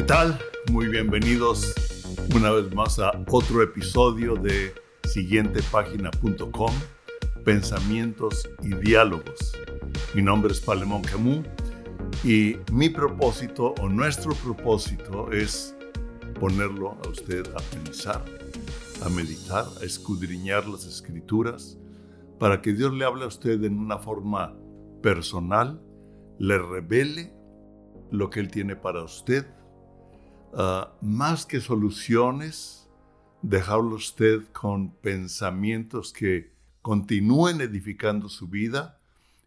¿Qué tal? Muy bienvenidos una vez más a otro episodio de siguientepágina.com, pensamientos y diálogos. Mi nombre es Palemón Camus y mi propósito o nuestro propósito es ponerlo a usted a pensar, a meditar, a escudriñar las escrituras, para que Dios le hable a usted en una forma personal, le revele lo que Él tiene para usted, ah, más que soluciones, dejarlo usted con pensamientos que continúen edificando su vida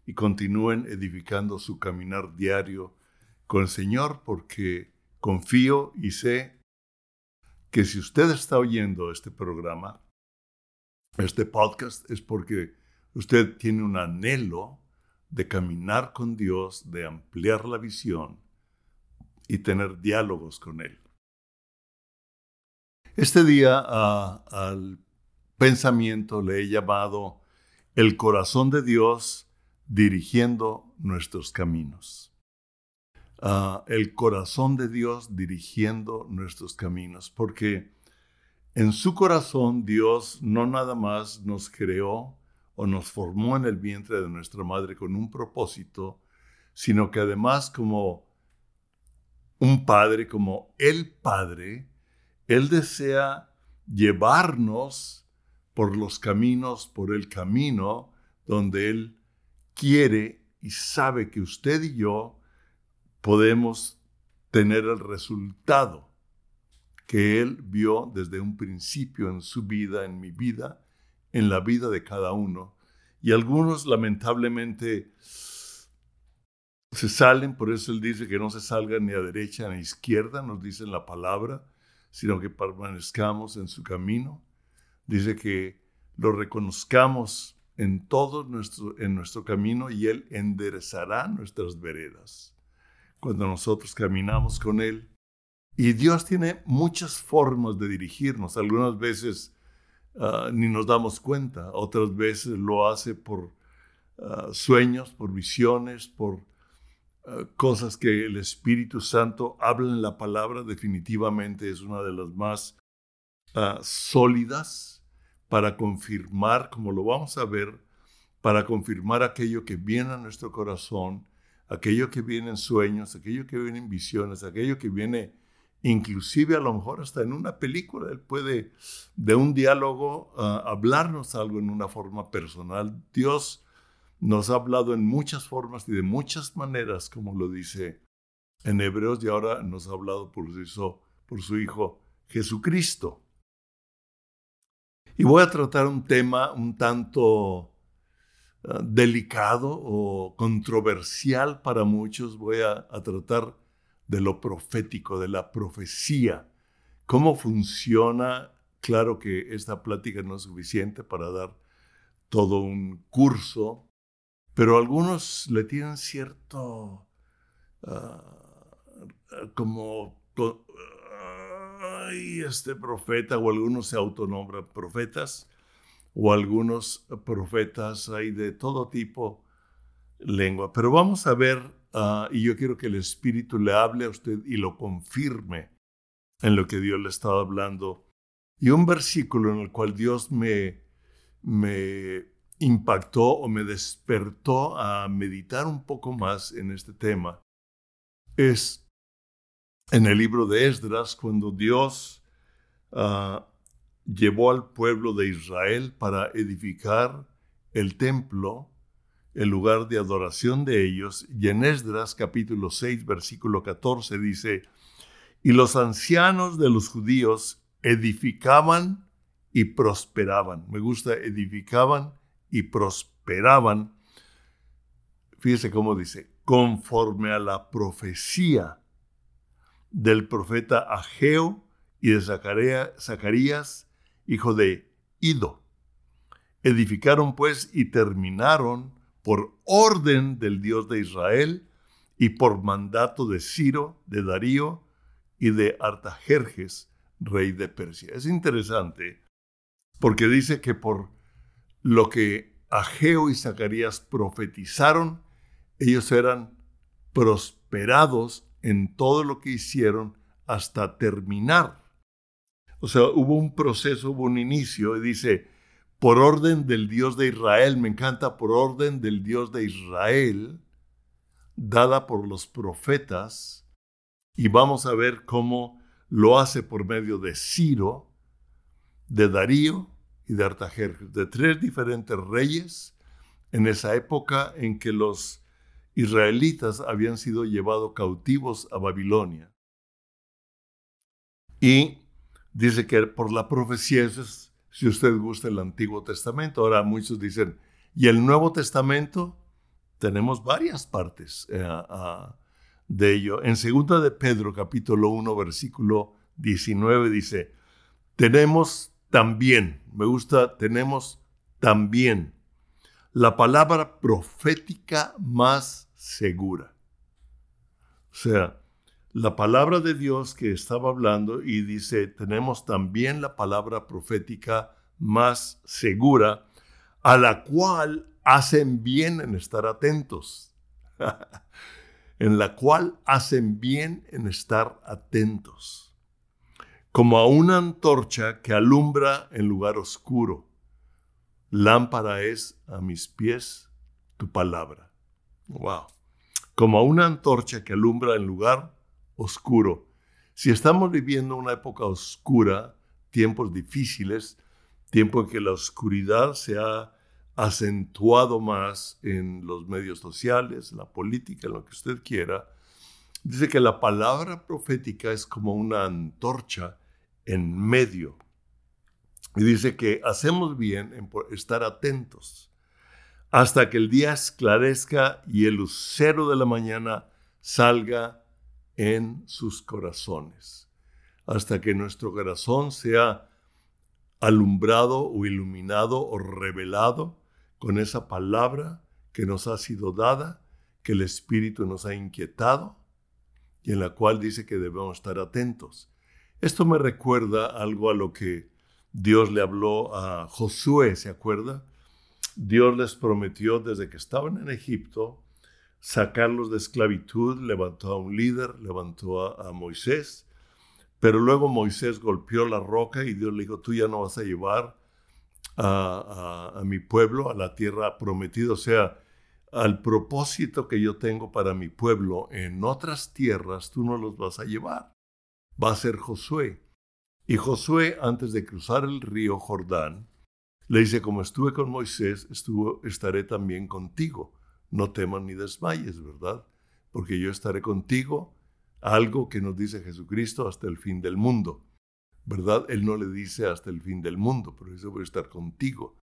y continúen edificando su caminar diario con el Señor, porque confío y sé que si usted está oyendo este programa, este podcast, es porque usted tiene un anhelo de caminar con Dios, de ampliar la visión y tener diálogos con Él. Este día al pensamiento le he llamado el corazón de Dios dirigiendo nuestros caminos. El corazón de Dios dirigiendo nuestros caminos, porque en su corazón Dios no nada más nos creó o nos formó en el vientre de nuestra madre con un propósito, sino que además como un padre, como el padre, Él desea llevarnos por los caminos, por el camino donde Él quiere y sabe que usted y yo podemos tener el resultado que Él vio desde un principio en su vida, en mi vida, en la vida de cada uno. Y algunos lamentablemente se salen, por eso Él dice que no se salgan ni a derecha ni a izquierda, nos dice la palabra, sino que permanezcamos en su camino. Dice que lo reconozcamos en todo nuestro, en nuestro camino y Él enderezará nuestras veredas. Cuando nosotros caminamos con Él. Y Dios tiene muchas formas de dirigirnos. Algunas veces ah, ni nos damos cuenta, otras veces lo hace por ah, sueños, por visiones, por ah, cosas que el Espíritu Santo habla en la palabra. Definitivamente es una de las más sólidas para confirmar, como lo vamos a ver, para confirmar aquello que viene a nuestro corazón, aquello que viene en sueños, aquello que viene en visiones, aquello que viene inclusive a lo mejor hasta en una película. Él puede de un diálogo ah, hablarnos algo en una forma personal. Dios nos ha hablado en muchas formas y de muchas maneras, como lo dice en Hebreos, y ahora nos ha hablado por su, Hijo Jesucristo. Y voy a tratar un tema un tanto eh, delicado o controversial para muchos. Voy a, tratar de lo profético, de la profecía. ¿Cómo funciona? Claro que esta plática no es suficiente para dar todo un curso, pero algunos le tienen cierto ah, como este profeta, o algunos se autonombran profetas, o algunos profetas hay de todo tipo lengua. Pero vamos a ver, ah, y yo quiero que el Espíritu le hable a usted y lo confirme en lo que Dios le estaba hablando. Y un versículo en el cual Dios me, me impactó o me despertó a meditar un poco más en este tema es en el libro de Esdras, cuando Dios ah, llevó al pueblo de Israel para edificar el templo, el lugar de adoración de ellos, y en Esdras capítulo 6, versículo 14 dice, y los ancianos de los judíos edificaban y prosperaban. Me gusta, edificaban y prosperaban. Fíjese cómo dice, conforme a la profecía del profeta Ageo y de Zacarías, hijo de Ido. Edificaron pues y terminaron por orden del Dios de Israel y por mandato de Ciro, de Darío y de Artajerjes, rey de Persia. Es interesante porque dice que por lo que Ageo y Zacarías profetizaron, ellos eran prosperados en todo lo que hicieron hasta terminar. O sea, hubo un proceso, hubo un inicio, y dice, por orden del Dios de Israel, me encanta, por orden del Dios de Israel, dada por los profetas, y vamos a ver cómo lo hace por medio de Ciro, de Darío y de Artajerjes, de tres diferentes reyes en esa época en que los israelitas habían sido llevados cautivos a Babilonia. Y dice que por la profecía, es, si usted gusta el Antiguo Testamento, ahora muchos dicen, ¿y el Nuevo Testamento? Tenemos varias partes eh, de ello. En segunda de Pedro, capítulo 1, versículo 19, dice, tenemos también, me gusta, tenemos también la palabra profética más segura. O sea, la palabra de Dios que estaba hablando y dice, tenemos también la palabra profética más segura, a la cual hacen bien en estar atentos. en la cual hacen bien en estar atentos. Como a una antorcha que alumbra en lugar oscuro Lámpara es a mis pies tu palabra. Wow. Como una antorcha que alumbra en lugar oscuro. Si estamos viviendo una época oscura, tiempos difíciles, tiempo en que la oscuridad se ha acentuado más en los medios sociales, en la política, en lo que usted quiera, dice que la palabra profética es como una antorcha en medio y dice que hacemos bien en estar atentos hasta que el día esclarezca y el lucero de la mañana salga en sus corazones, hasta que nuestro corazón sea alumbrado o iluminado o revelado con esa palabra que nos ha sido dada, que el Espíritu nos ha inquietado y en la cual dice que debemos estar atentos. Esto me recuerda algo a lo que Dios le habló a Josué, ¿se acuerda? Dios les prometió desde que estaban en Egipto sacarlos de esclavitud, levantó a un líder, levantó a, Moisés, pero luego Moisés golpeó la roca y Dios le dijo, tú ya no vas a llevar a, a mi pueblo a la tierra prometida, o sea, al propósito que yo tengo para mi pueblo en otras tierras, tú no los vas a llevar. Va a ser Josué. Y Josué, antes de cruzar el río Jordán, le dice, como estuve con Moisés, estaré también contigo. No temas ni desmayes, ¿verdad? Porque yo estaré contigo, algo que nos dice Jesucristo hasta el fin del mundo. ¿Verdad? Él no le dice hasta el fin del mundo, pero dice voy a estar contigo.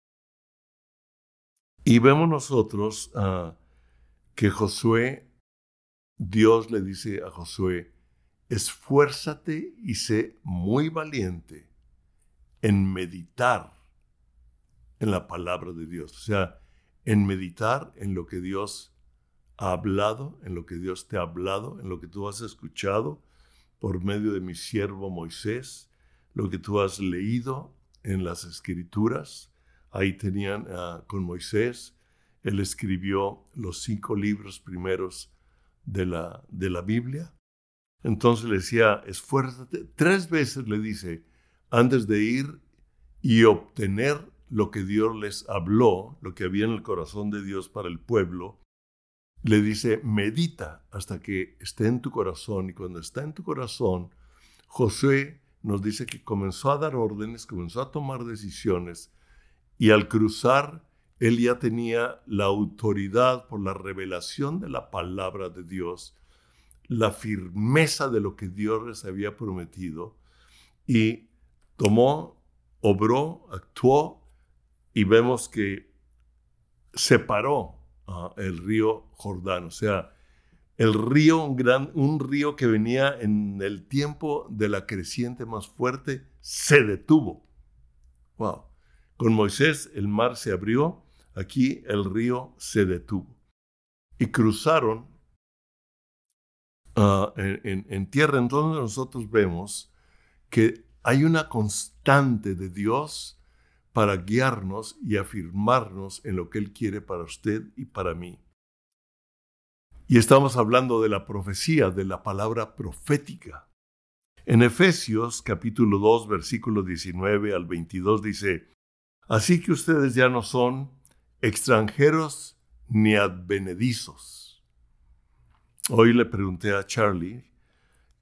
Y vemos nosotros ah, que Josué, Dios le dice a Josué, esfuérzate y sé muy valiente en meditar en la palabra de Dios, o sea, en meditar en lo que Dios ha hablado, en lo que Dios te ha hablado, en lo que tú has escuchado por medio de mi siervo Moisés, lo que tú has leído en las escrituras. Ahí tenían ah, con Moisés, él escribió los cinco libros primeros de la, de la Biblia entonces le decía, esfuérzate. Tres veces le dice, antes de ir y obtener lo que Dios les habló, lo que había en el corazón de Dios para el pueblo, le dice, medita hasta que esté en tu corazón. Y cuando está en tu corazón, José nos dice que comenzó a dar órdenes, comenzó a tomar decisiones. Y al cruzar, él ya tenía la autoridad por la revelación de la palabra de Dios la firmeza de lo que Dios les había prometido y tomó, obró, actuó y vemos que separó el río Jordán, o sea, el río, un, gran, un río que venía en el tiempo de la creciente más fuerte, se detuvo. Wow. Con Moisés el mar se abrió, aquí el río se detuvo. Y cruzaron Ah, en, tierra, entonces nosotros vemos que hay una constante de Dios para guiarnos y afirmarnos en lo que Él quiere para usted y para mí. Y estamos hablando de la profecía, de la palabra profética. En Efesios capítulo 2, versículo 19 al 22 dice, Así que ustedes ya no son extranjeros ni advenedizos. Hoy le pregunté a Charlie,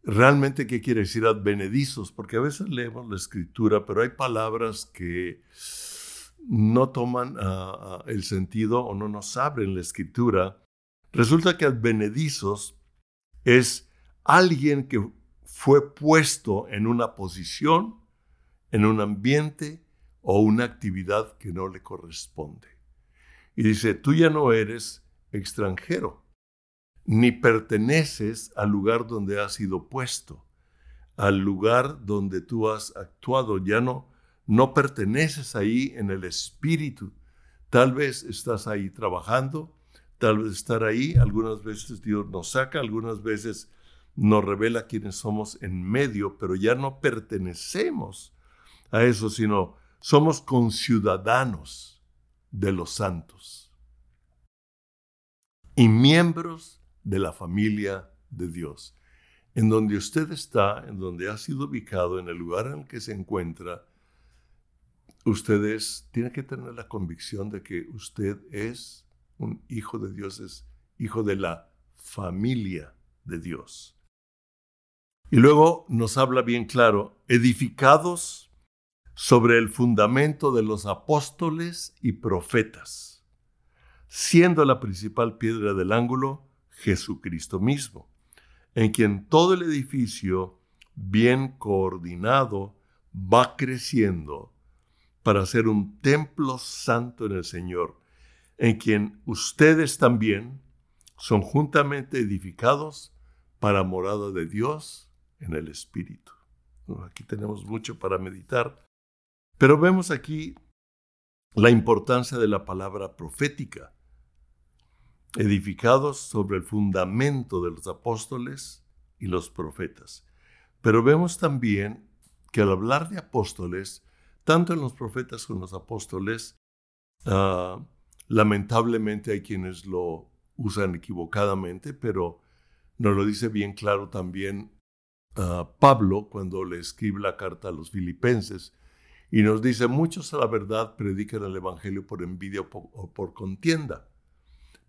¿realmente qué quiere decir advenedizos? Porque a veces leemos la escritura, pero hay palabras que no toman ah, ah, el sentido o no nos abren la escritura. Resulta que advenedizos es alguien que fue puesto en una posición, en un ambiente o una actividad que no le corresponde. Y dice, tú ya no eres extranjero, ni perteneces al lugar donde has sido puesto, al lugar donde tú has actuado, ya no, no perteneces ahí en el espíritu. Tal vez estás ahí trabajando, tal vez estar ahí, algunas veces Dios nos saca, algunas veces nos revela quiénes somos en medio, pero ya no pertenecemos a eso, sino somos conciudadanos de los santos y miembros de la familia de Dios. En donde usted está, en donde ha sido ubicado, en el lugar en el que se encuentra, ustedes tienen que tener la convicción de que usted es un hijo de Dios, es hijo de la familia de Dios. Y luego nos habla bien claro, edificados sobre el fundamento de los apóstoles y profetas, siendo la principal piedra del ángulo Jesucristo mismo, en quien todo el edificio, bien coordinado, va creciendo para ser un templo santo en el Señor, en quien ustedes también son juntamente edificados para morada de Dios en el Espíritu. aquí tenemos mucho para meditar pero vemos aquí la importancia de la palabra profética, edificados sobre el fundamento de los apóstoles y los profetas. Pero vemos también que al hablar de apóstoles, tanto en los profetas como en los apóstoles, ah, lamentablemente hay quienes lo usan equivocadamente, pero nos lo dice bien claro también ah, Pablo cuando le escribe la carta a los filipenses, y nos dice, muchos a la verdad predican el Evangelio por envidia o por, contienda,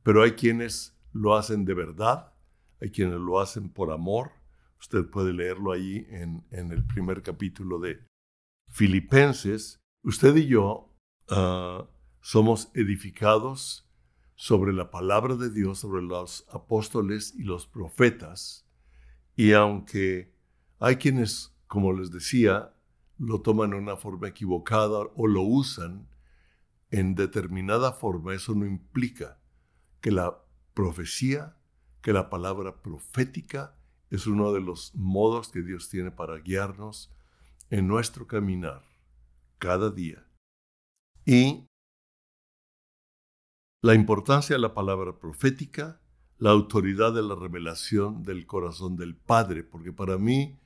pero hay quienes lo hacen de verdad, hay quienes lo hacen por amor. Usted puede leerlo ahí en, el primer capítulo de Filipenses. Usted y yo ah, somos edificados sobre la palabra de Dios, sobre los apóstoles y los profetas. Y aunque hay quienes, como les decía, lo toman de una forma equivocada o lo usan en determinada forma, eso no implica que la profecía, que la palabra profética es uno de los modos que Dios tiene para guiarnos en nuestro caminar cada día. Y la importancia de la palabra profética, la autoridad de la revelación del corazón del Padre, porque para mí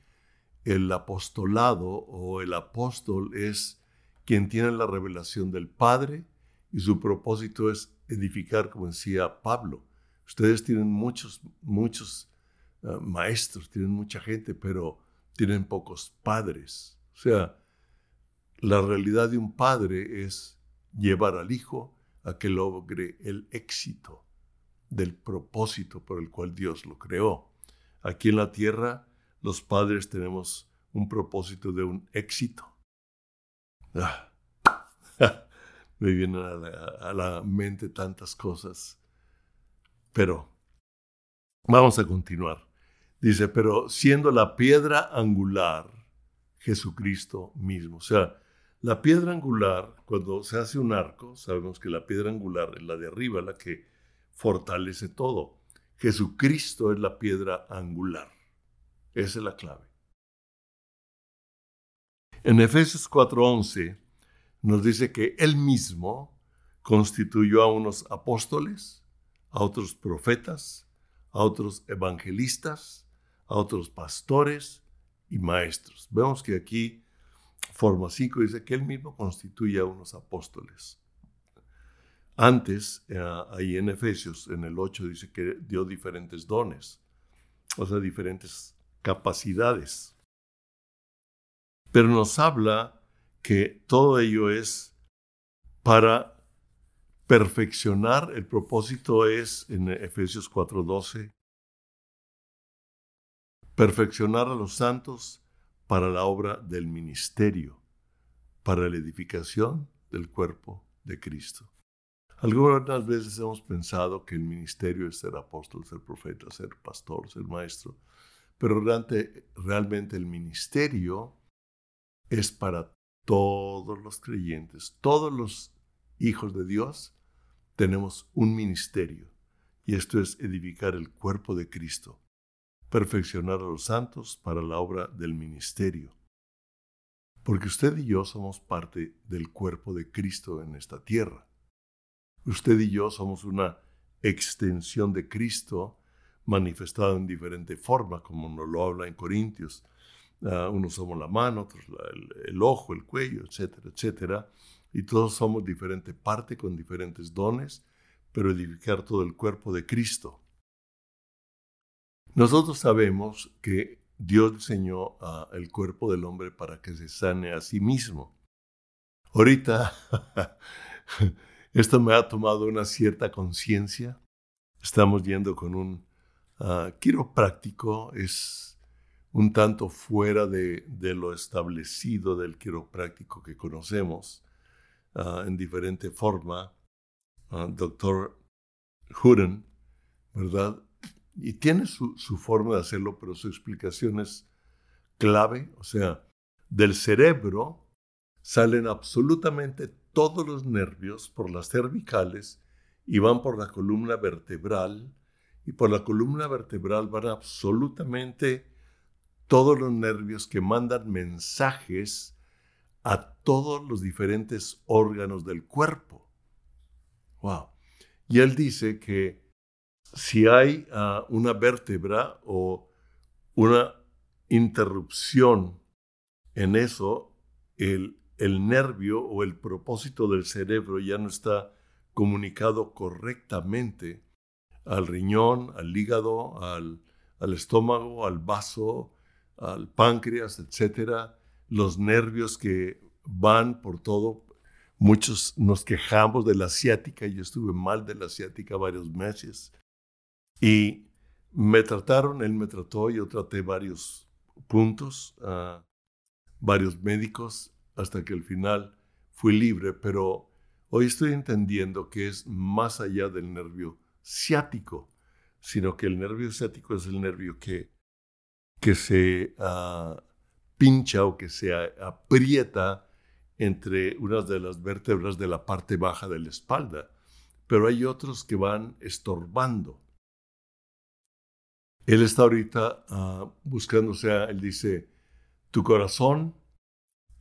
el apostolado o el apóstol es quien tiene la revelación del Padre y su propósito es edificar, como decía Pablo. Ustedes tienen muchos, muchos eh, maestros, tienen mucha gente, pero tienen pocos padres. O sea, la realidad de un padre es llevar al hijo a que logre el éxito del propósito por el cual Dios lo creó. Aquí en la tierra los padres tenemos un propósito de un éxito. Ah, me vienen a la, mente tantas cosas. Pero vamos a continuar. Dice, pero siendo la piedra angular Jesucristo mismo. O sea, la piedra angular, cuando se hace un arco, sabemos que la piedra angular es la de arriba, la que fortalece todo. Jesucristo es la piedra angular. Esa es la clave. En Efesios 4:11 nos dice que Él mismo constituyó a unos apóstoles, a otros profetas, a otros evangelistas, a otros pastores y maestros. Vemos que aquí, forma 5 dice que Él mismo constituye a unos apóstoles. Antes, eh, ahí en Efesios, en el 8, dice que dio diferentes dones, o sea, diferentes capacidades. pero nos habla que todo ello es para perfeccionar, el propósito es en Efesios 4:12, perfeccionar a los santos para la obra del ministerio, para la edificación del cuerpo de Cristo. Algunas veces hemos pensado que el ministerio es ser apóstol, ser profeta, ser pastor, ser maestro, pero realmente, realmente el ministerio es para todos los creyentes, todos los hijos de Dios, tenemos un ministerio y esto es edificar el cuerpo de Cristo, perfeccionar a los santos para la obra del ministerio. Porque usted y yo somos parte del cuerpo de Cristo en esta tierra. Usted y yo somos una extensión de Cristo manifestada en diferente forma, como nos lo habla en Corintios. Uh, unos somos la mano, otros el, ojo, el cuello, etcétera, etcétera. Y todos somos diferente parte con diferentes dones, pero edificar todo el cuerpo de Cristo. Nosotros sabemos que Dios diseñó uh, el cuerpo del hombre para que se sane a sí mismo. Ahorita, esto me ha tomado una cierta conciencia. Estamos yendo con un uh, quiropráctico, es un tanto fuera de, de, lo establecido del quiropráctico que conocemos uh, en diferente forma. Doctor Hooden, ¿verdad? Y tiene su, su, forma de hacerlo, pero su explicación es clave. O sea, del cerebro salen absolutamente todos los nervios por las cervicales y van por la columna vertebral. Y por la columna vertebral van absolutamente todos los nervios que mandan mensajes a todos los diferentes órganos del cuerpo. Wow. Y él dice que si hay uh, una vértebra o una interrupción en eso, el, el nervio o el propósito del cerebro ya no está comunicado correctamente al riñón, al hígado, al, al estómago, al vaso, al páncreas, etcétera, los nervios que van por todo. Muchos nos quejamos de la asiática, yo estuve mal de la asiática varios meses y me trataron, él me trató, yo traté varios puntos, a varios médicos, hasta que al final fui libre, pero hoy estoy entendiendo que es más allá del nervio ciático, sino que el nervio ciático es el nervio que, que se uh, pincha o que se aprieta entre unas de las vértebras de la parte baja de la espalda, pero hay otros que van estorbando. Él está ahorita uh, buscando, o sea, él dice, tu corazón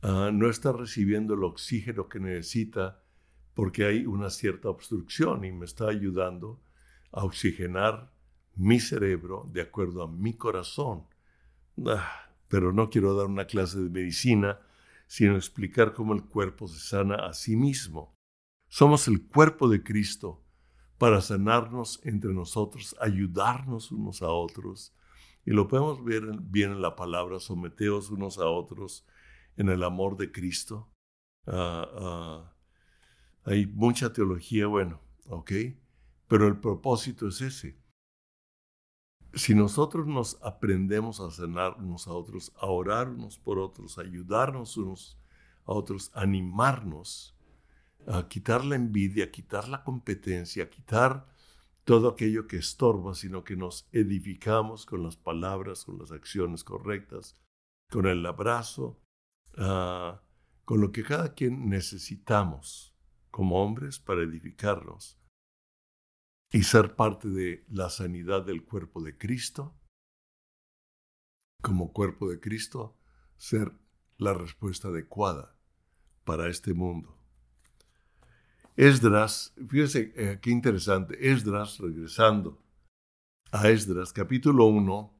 uh, no está recibiendo el oxígeno que necesita porque hay una cierta obstrucción y me está ayudando a oxigenar mi cerebro de acuerdo a mi corazón. Pero no quiero dar una clase de medicina, sino explicar cómo el cuerpo se sana a sí mismo. Somos el cuerpo de Cristo para sanarnos entre nosotros, ayudarnos unos a otros. Y lo podemos ver bien en la palabra, someteos unos a otros en el amor de Cristo. Ah, ah, hay mucha teología, bueno, ¿ok? Pero el propósito es ese. Si nosotros nos aprendemos a sanar unos a otros, a orar unos por otros, a ayudarnos unos a otros, a animarnos, a quitar la envidia, a quitar la competencia, a quitar todo aquello que estorba, sino que nos edificamos con las palabras, con las acciones correctas, con el abrazo, uh, con lo que cada quien necesitamos como hombres para edificarnos y ser parte de la sanidad del cuerpo de Cristo. Como cuerpo de Cristo, ser la respuesta adecuada para este mundo. Esdras, fíjese eh, qué interesante, Esdras, regresando a Esdras, capítulo 1,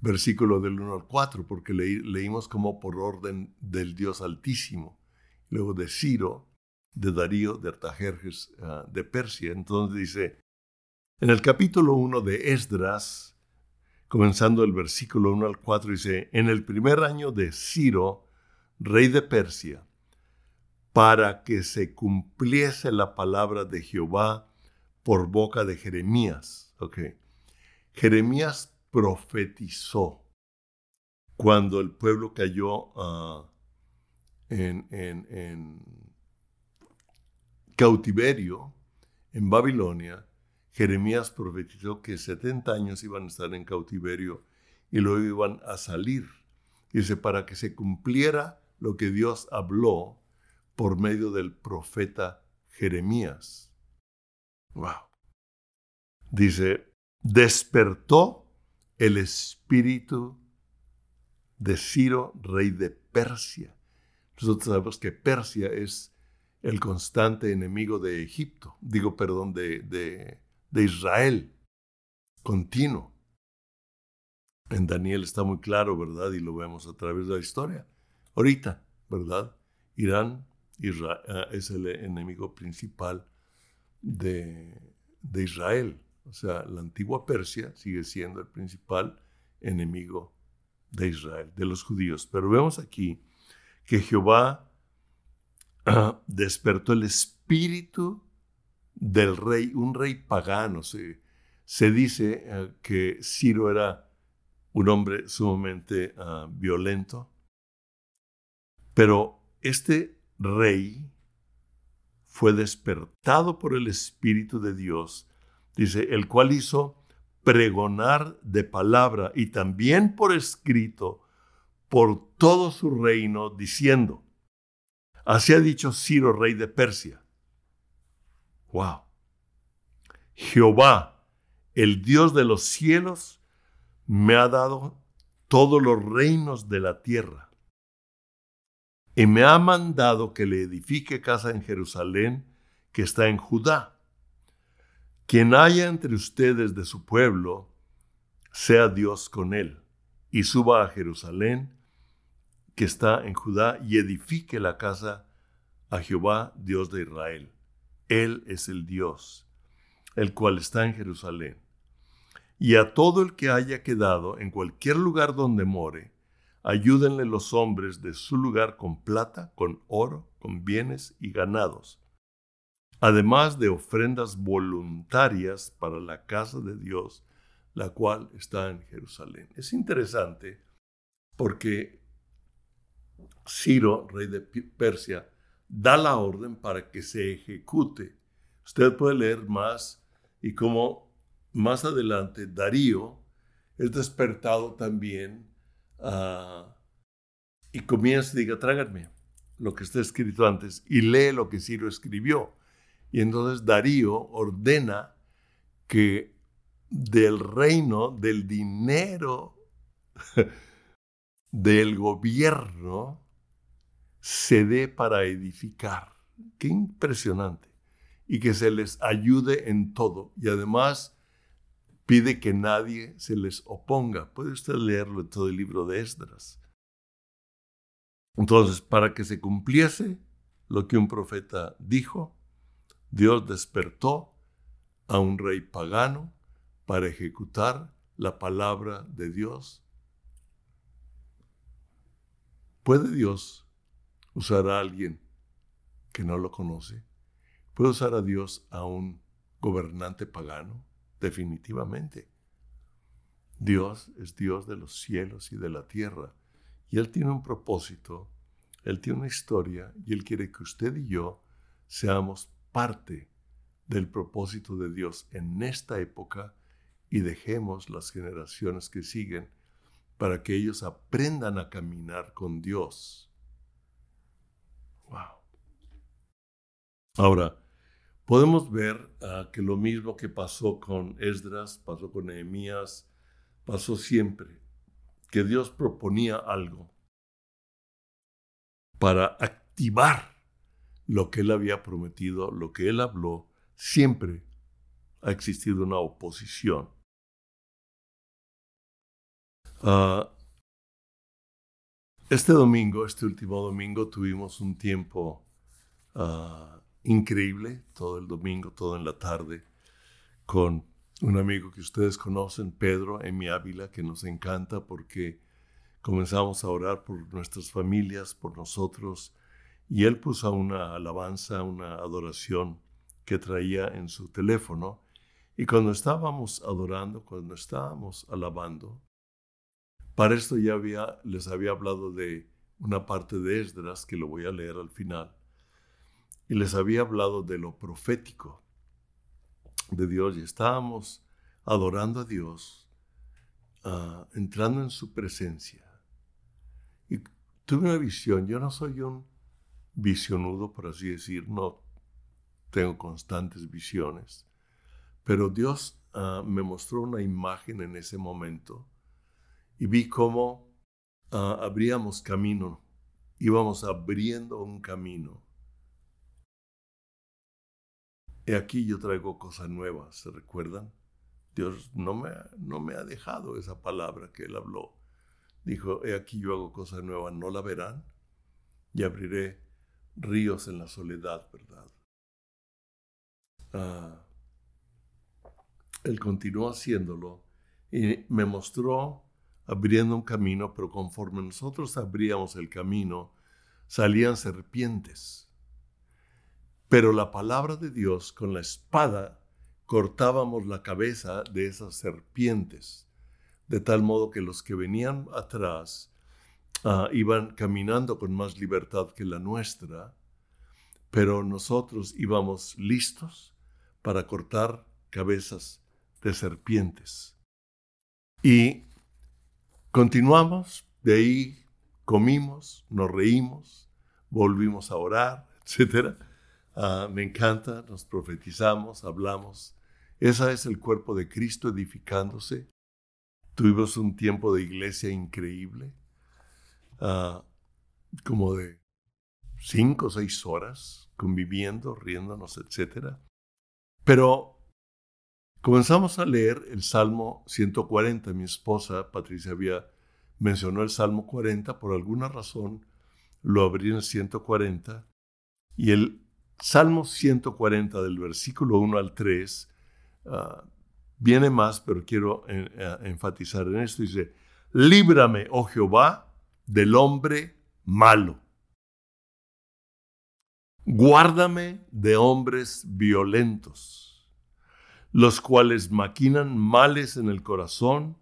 versículo del 1 al 4, porque leímos como por orden del Dios Altísimo, luego de Ciro, de Darío, de Artajerjes, ah, de Persia. Entonces dice, en el capítulo 1 de Esdras, comenzando el versículo 1 al 4, dice, en el primer año de Ciro, rey de Persia, para que se cumpliese la palabra de Jehová por boca de Jeremías. Okay. Jeremías profetizó cuando el pueblo cayó ah, en, en cautiverio en Babilonia, Jeremías profetizó que 70 años iban a estar en cautiverio y luego iban a salir. Dice, para que se cumpliera lo que Dios habló por medio del profeta Jeremías. Wow. Dice, despertó el espíritu de Ciro, rey de Persia. Nosotros sabemos que Persia es el constante enemigo de Egipto, digo, perdón, de, Israel, continuo. En Daniel está muy claro, ¿verdad? Y lo vemos a través de la historia. Ahorita, ¿verdad? Irán eh, es el enemigo principal de, de Israel. O sea, la antigua Persia sigue siendo el principal enemigo de Israel, de los judíos. Pero vemos aquí que Jehová despertó el espíritu del rey, un rey pagano. Se, se dice eh, que Ciro era un hombre sumamente ah, violento, pero este rey fue despertado por el Espíritu de Dios, dice, el cual hizo pregonar de palabra y también por escrito por todo su reino, diciendo, Así ha dicho Ciro, rey de Persia. Wow. Jehová, el Dios de los cielos, me ha dado todos los reinos de la tierra. Y me ha mandado que le edifique casa en Jerusalén, que está en Judá. Quien haya entre ustedes de su pueblo, sea Dios con él, y suba a Jerusalén, que está en Judá y edifique la casa a Jehová, Dios de Israel. Él es el Dios, el cual está en Jerusalén. Y a todo el que haya quedado en cualquier lugar donde more, ayúdenle los hombres de su lugar con plata, con oro, con bienes y ganados, además de ofrendas voluntarias para la casa de Dios, la cual está en Jerusalén. Es interesante porque Ciro, rey de Persia, da la orden para que se ejecute. Usted puede leer más y como más adelante Darío es despertado también ah, y comienza y diga, tráganme lo que está escrito antes y lee lo que Ciro escribió. Y entonces Darío ordena que del reino, del dinero, del gobierno, se dé para edificar. Qué impresionante. Y que se les ayude en todo. Y además pide que nadie se les oponga. Puede usted leerlo en todo el libro de Esdras. Entonces, para que se cumpliese lo que un profeta dijo, Dios despertó a un rey pagano para ejecutar la palabra de Dios. ¿Puede Dios usar a alguien que no lo conoce? ¿Puede usar a Dios a un gobernante pagano? Definitivamente. Dios es Dios de los cielos y de la tierra. Y Él tiene un propósito, Él tiene una historia y Él quiere que usted y yo seamos parte del propósito de Dios en esta época y dejemos las generaciones que siguen para que ellos aprendan a caminar con Dios Wow. Ahora, podemos ver ah, que lo mismo que pasó con Esdras, pasó con Nehemías, pasó siempre, que Dios proponía algo para activar lo que él había prometido, lo que él habló, siempre ha existido una oposición. Uh, este domingo, este último domingo, tuvimos un tiempo ah, increíble, todo el domingo, todo en la tarde, con un amigo que ustedes conocen, Pedro Emi Ávila, que nos encanta porque comenzamos a orar por nuestras familias, por nosotros, y él puso una alabanza, una adoración que traía en su teléfono. Y cuando estábamos adorando, cuando estábamos alabando, para esto ya les había hablado de una parte de Esdras, que lo voy a leer al final, y les había hablado de lo profético de Dios, y estábamos adorando a Dios, ah, entrando en su presencia. Y tuve una visión, yo no soy un visionudo, por así decir, no tengo constantes visiones, pero Dios ah, me mostró una imagen en ese momento y vi cómo ah, abríamos camino, íbamos abriendo un camino. Y aquí yo traigo cosas nuevas, ¿se recuerdan? Dios no me, no me ha dejado esa palabra que Él habló. Dijo, he aquí yo hago cosas nuevas, ¿no la verán? Y abriré ríos en la soledad, ¿verdad? Ah, él continuó haciéndolo y me mostró abriendo un camino, pero conforme nosotros abríamos el camino, salían serpientes. Pero la palabra de Dios con la espada cortábamos la cabeza de esas serpientes, de tal modo que los que venían atrás ah, iban caminando con más libertad que la nuestra, pero nosotros íbamos listos para cortar cabezas de serpientes. Y continuamos, de ahí comimos, nos reímos, volvimos a orar, etc. Ah, me encanta, nos profetizamos, hablamos. Ese es el cuerpo de Cristo edificándose. Tuvimos un tiempo de iglesia increíble, ah, como de cinco o seis horas, conviviendo, riéndonos, etc. Pero comenzamos a leer el Salmo 140. Mi esposa, Patricia, había mencionó el Salmo 40, por alguna razón lo abrí en el 140, y el Salmo 140 del versículo 1 al 3 ah, viene más, pero quiero eh, eh, enfatizar en esto. Dice, líbrame, oh Jehová, del hombre malo. Guárdame de hombres violentos, los cuales maquinan males en el corazón,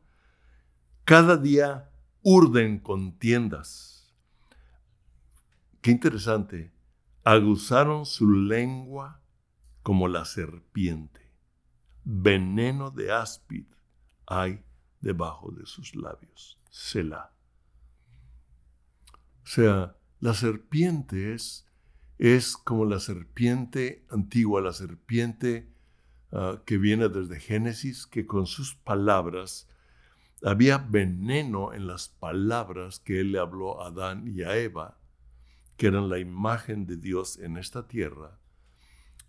cada día urden contiendas. Qué interesante, aguzaron su lengua como la serpiente, veneno de áspid hay debajo de sus labios. Selah. O sea, la serpiente es es como la serpiente antigua, la serpiente ah, que viene desde Génesis, que con sus palabras había veneno en las palabras que él le habló a Adán y a Eva, que eran la imagen de Dios en esta tierra,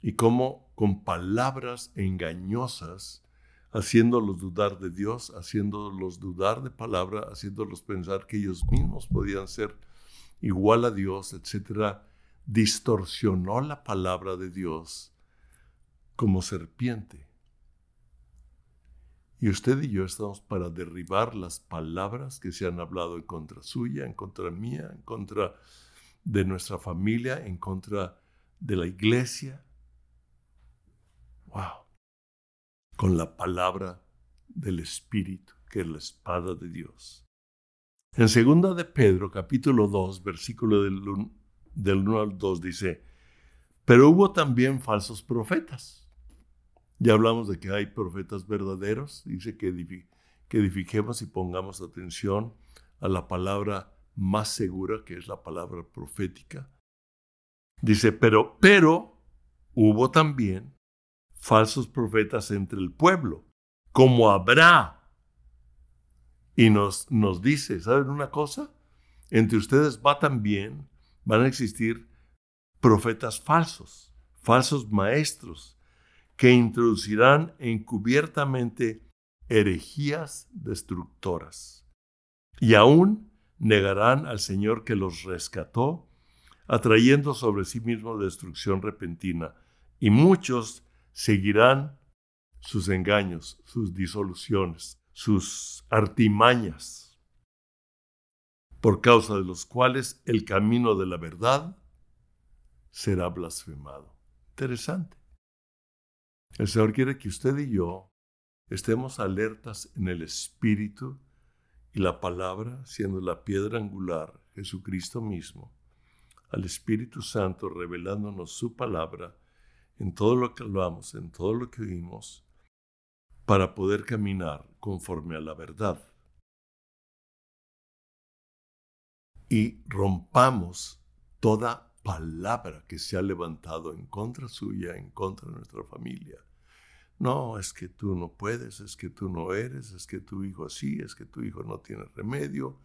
y cómo con palabras engañosas, haciéndolos dudar de Dios, haciéndolos dudar de palabra, haciéndolos pensar que ellos mismos podían ser igual a Dios, etcétera, distorsionó la palabra de Dios como serpiente. Y usted y yo estamos para derribar las palabras que se han hablado en contra suya, en contra mía, en contra de nuestra familia, en contra de la iglesia. ¡Wow! Con la palabra del Espíritu, que es la espada de Dios. En segunda de Pedro, capítulo 2, versículo del del 1 al 2 dice, pero hubo también falsos profetas. Ya hablamos de que hay profetas verdaderos, dice que, que edifiquemos y pongamos atención a la palabra más segura, que es la palabra profética. Dice, pero, pero hubo también falsos profetas entre el pueblo, como habrá. Y nos, nos dice, ¿saben una cosa? Entre ustedes va también van a existir profetas falsos, falsos maestros, que introducirán encubiertamente herejías destructoras. Y aún negarán al Señor que los rescató, atrayendo sobre sí mismo destrucción repentina. Y muchos seguirán sus engaños, sus disoluciones, sus artimañas. por causa de los cuales el camino de la verdad será blasfemado. Interesante. El Señor quiere que usted y yo estemos alertas en el Espíritu y la palabra siendo la piedra angular, Jesucristo mismo, al Espíritu Santo revelándonos su palabra en todo lo que hablamos, en todo lo que oímos, para poder caminar conforme a la verdad. Y rompamos toda palabra que se ha levantado en contra suya, en contra de nuestra familia. No, es que tú no puedes, es que tú no eres, es que tu hijo así, es que tu hijo no tiene remedio,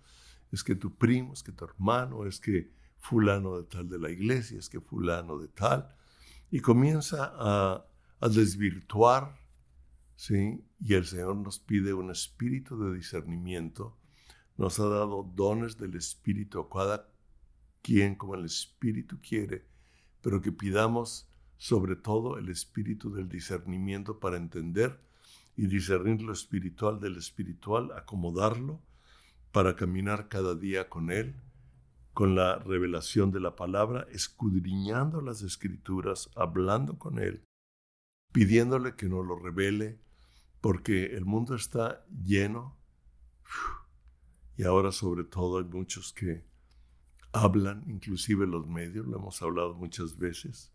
es que tu primo, es que tu hermano, es que fulano de tal de la iglesia, es que fulano de tal. Y comienza a, a desvirtuar, ¿sí? Y el Señor nos pide un espíritu de discernimiento. Nos ha dado dones del Espíritu a cada quien como el Espíritu quiere, pero que pidamos sobre todo el espíritu del discernimiento para entender y discernir lo espiritual del espiritual, acomodarlo para caminar cada día con Él, con la revelación de la palabra, escudriñando las escrituras, hablando con Él, pidiéndole que nos lo revele, porque el mundo está lleno y ahora sobre todo hay muchos que hablan, inclusive los medios, lo hemos hablado muchas veces.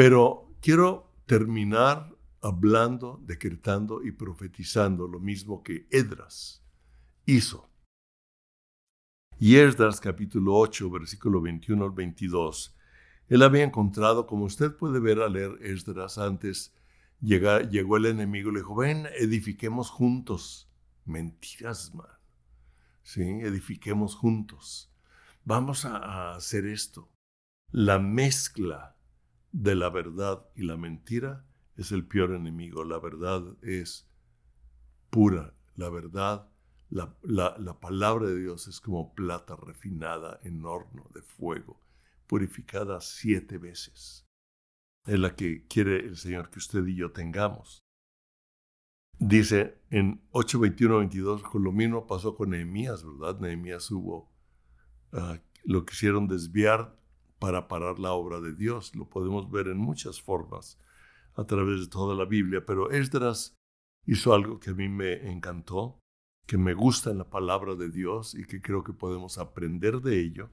Pero quiero terminar hablando, decretando y profetizando lo mismo que Edras hizo. Y Esdras capítulo 8, versículo 21 al 22, él había encontrado, como usted puede ver al leer Esdras antes, llegó el enemigo y le dijo, ven, edifiquemos juntos. Mentiras, man. ¿Sí? Edifiquemos juntos. Vamos a hacer esto. La mezcla de la verdad y la mentira es el peor enemigo. La verdad es pura. La verdad, la, la, palabra de Dios es como plata refinada en horno de fuego, purificada siete veces. Es la que quiere el Señor que usted y yo tengamos. Dice en 8.21-22, con lo mismo pasó con Nehemías, ¿verdad? Nehemías hubo, uh, lo quisieron desviar para parar la obra de Dios. Lo podemos ver en muchas formas a través de toda la Biblia, pero Esdras hizo algo que a mí me encantó, que me gusta en la palabra de Dios y que creo que podemos aprender de ello.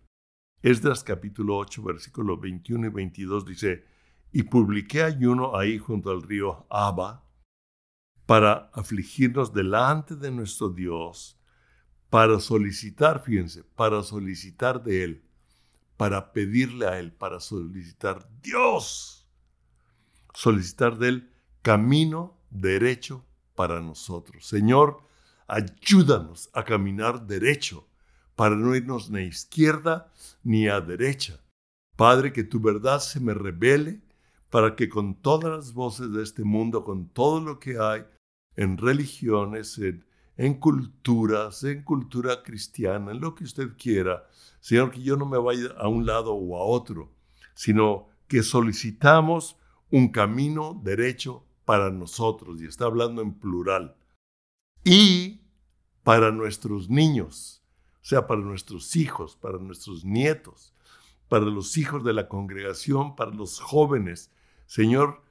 Esdras capítulo 8, versículos 21 y 22 dice, y publiqué ayuno ahí junto al río Abba para afligirnos delante de nuestro Dios, para solicitar, fíjense, para solicitar de Él para pedirle a Él, para solicitar Dios, solicitar de Él camino derecho para nosotros. Señor, ayúdanos a caminar derecho para no irnos ni a izquierda ni a derecha. Padre, que tu verdad se me revele para que con todas las voces de este mundo, con todo lo que hay en religiones, en, en culturas, en cultura cristiana, en lo que usted quiera, Señor, que yo no me vaya a un lado o a otro, sino que solicitamos un camino derecho para nosotros, y está hablando en plural, y para nuestros niños, o sea, para nuestros hijos, para nuestros nietos, para los hijos de la congregación, para los jóvenes. Señor,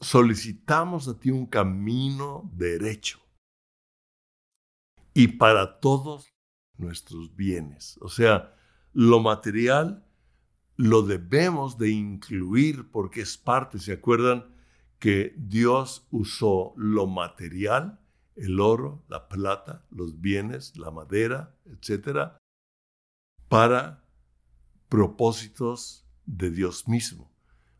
solicitamos a ti un camino derecho. Y para todos nuestros bienes. O sea, lo material lo debemos de incluir porque es parte, ¿se acuerdan? Que Dios usó lo material, el oro, la plata, los bienes, la madera, etcétera, para propósitos de Dios mismo.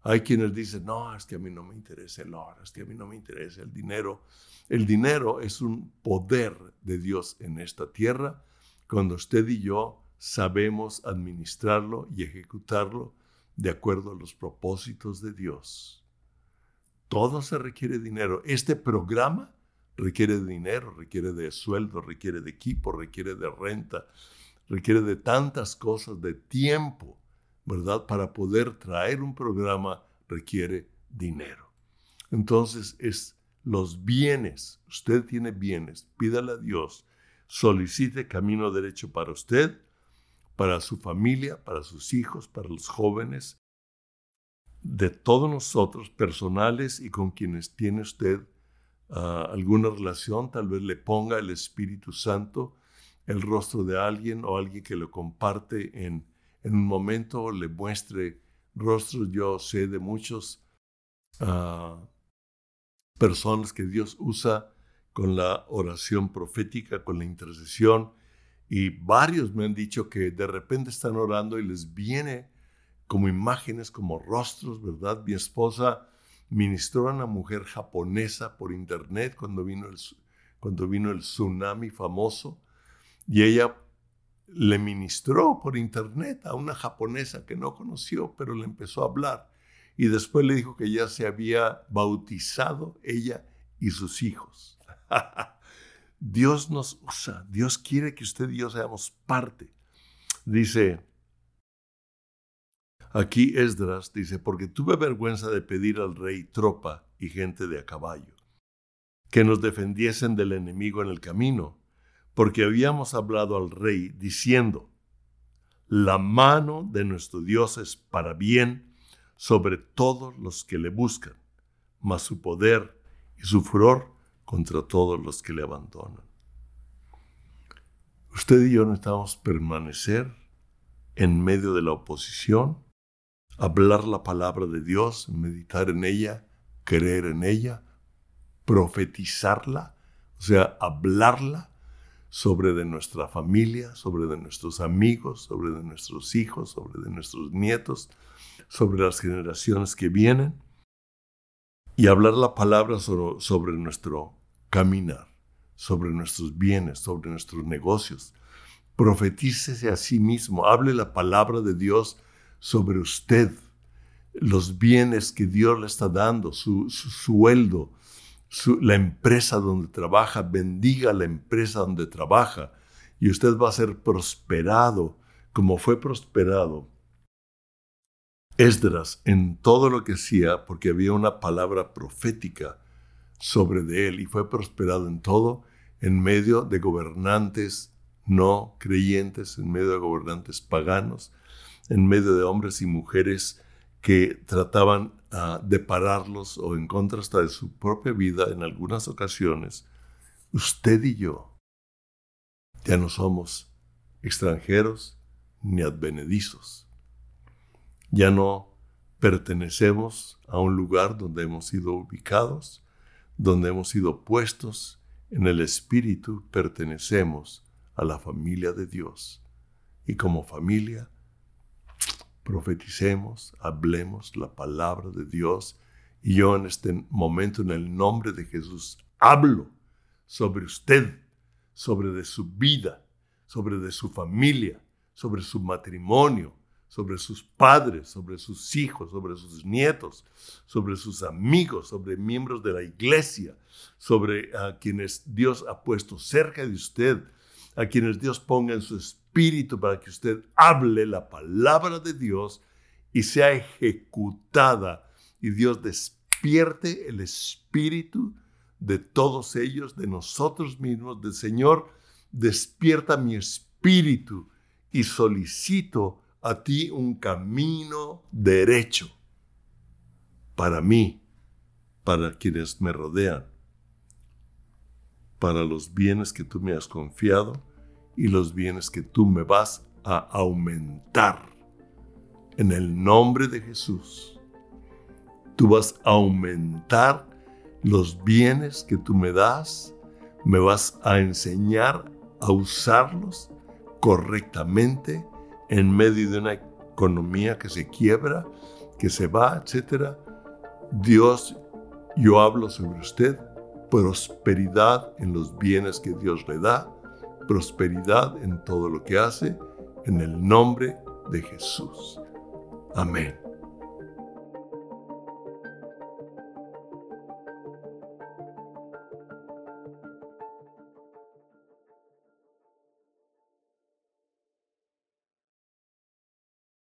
Hay quienes dicen, no, es que a mí no me interesa el oro, es que a mí no me interesa el dinero. El dinero es un poder de Dios en esta tierra. Cuando usted y yo sabemos administrarlo y ejecutarlo de acuerdo a los propósitos de Dios. Todo se requiere dinero. Este programa requiere de dinero, requiere de sueldo, requiere de equipo, requiere de renta, requiere de tantas cosas, de tiempo, ¿verdad? Para poder traer un programa requiere dinero. Entonces es los bienes, usted tiene bienes, pídale a Dios solicite camino derecho para usted, para su familia, para sus hijos, para los jóvenes, de todos nosotros, personales y con quienes tiene usted ah, alguna relación, tal vez le ponga el Espíritu Santo el rostro de alguien o alguien que lo comparte en, en un momento, le muestre rostros. Yo sé de muchos uh, personas que Dios usa con la oración profética, con la intercesión, y varios me han dicho que de repente están orando y les viene como imágenes, como rostros, ¿verdad? Mi esposa ministró a una mujer japonesa por internet cuando vino el, cuando vino el tsunami famoso y ella le ministró por internet a una japonesa que no conoció, pero le empezó a hablar y después le dijo que ya se había bautizado ella y sus hijos. Dios nos usa, Dios quiere que usted y yo seamos parte. Dice, aquí Esdras dice, porque tuve vergüenza de pedir al rey tropa y gente de a caballo, que nos defendiesen del enemigo en el camino, porque habíamos hablado al rey diciendo, la mano de nuestro Dios es para bien sobre todos los que le buscan, mas su poder y su furor contra todos los que le abandonan. Usted y yo necesitamos permanecer en medio de la oposición, hablar la palabra de Dios, meditar en ella, creer en ella, profetizarla, o sea, hablarla sobre de nuestra familia, sobre de nuestros amigos, sobre de nuestros hijos, sobre de nuestros nietos, sobre las generaciones que vienen y hablar la palabra sobre, nuestro caminar, sobre nuestros bienes, sobre nuestros negocios. Profetícese a sí mismo, hable la palabra de Dios sobre usted, los bienes que Dios le está dando, su, sueldo, la empresa donde trabaja, bendiga la empresa donde trabaja y usted va a ser prosperado como fue prosperado Esdras en todo lo que hacía, porque había una palabra profética sobre de él y fue prosperado en todo en medio de gobernantes no creyentes, en medio de gobernantes paganos, en medio de hombres y mujeres que trataban ah, de pararlos o en contra hasta de su propia vida en algunas ocasiones. Usted y yo ya no somos extranjeros ni advenedizos ya no pertenecemos a un lugar donde hemos sido ubicados, donde hemos sido puestos en el Espíritu, pertenecemos a la familia de Dios. Y como familia, profeticemos, hablemos la palabra de Dios. Y yo en este momento, en el nombre de Jesús, hablo sobre usted, sobre de su vida, sobre de su familia, sobre su matrimonio, sobre sus padres, sobre sus hijos, sobre sus nietos, sobre sus amigos, sobre miembros de la iglesia, sobre a quienes Dios ha puesto cerca de usted, a quienes Dios ponga en su espíritu para que usted hable la palabra de Dios y sea ejecutada y Dios despierte el espíritu de todos ellos, de nosotros mismos, del Señor, despierta mi espíritu y solicito a ti un camino derecho para mí, para quienes me rodean, para los bienes que tú me has confiado y los bienes que tú me vas a aumentar. En el nombre de Jesús, tú vas a aumentar los bienes que tú me das, me vas a enseñar a usarlos correctamente en medio de una economía que se quiebra, que se va, etc. Dios, yo hablo sobre usted, prosperidad en los bienes que Dios le da, prosperidad en todo lo que hace, en el nombre de Jesús. Amén.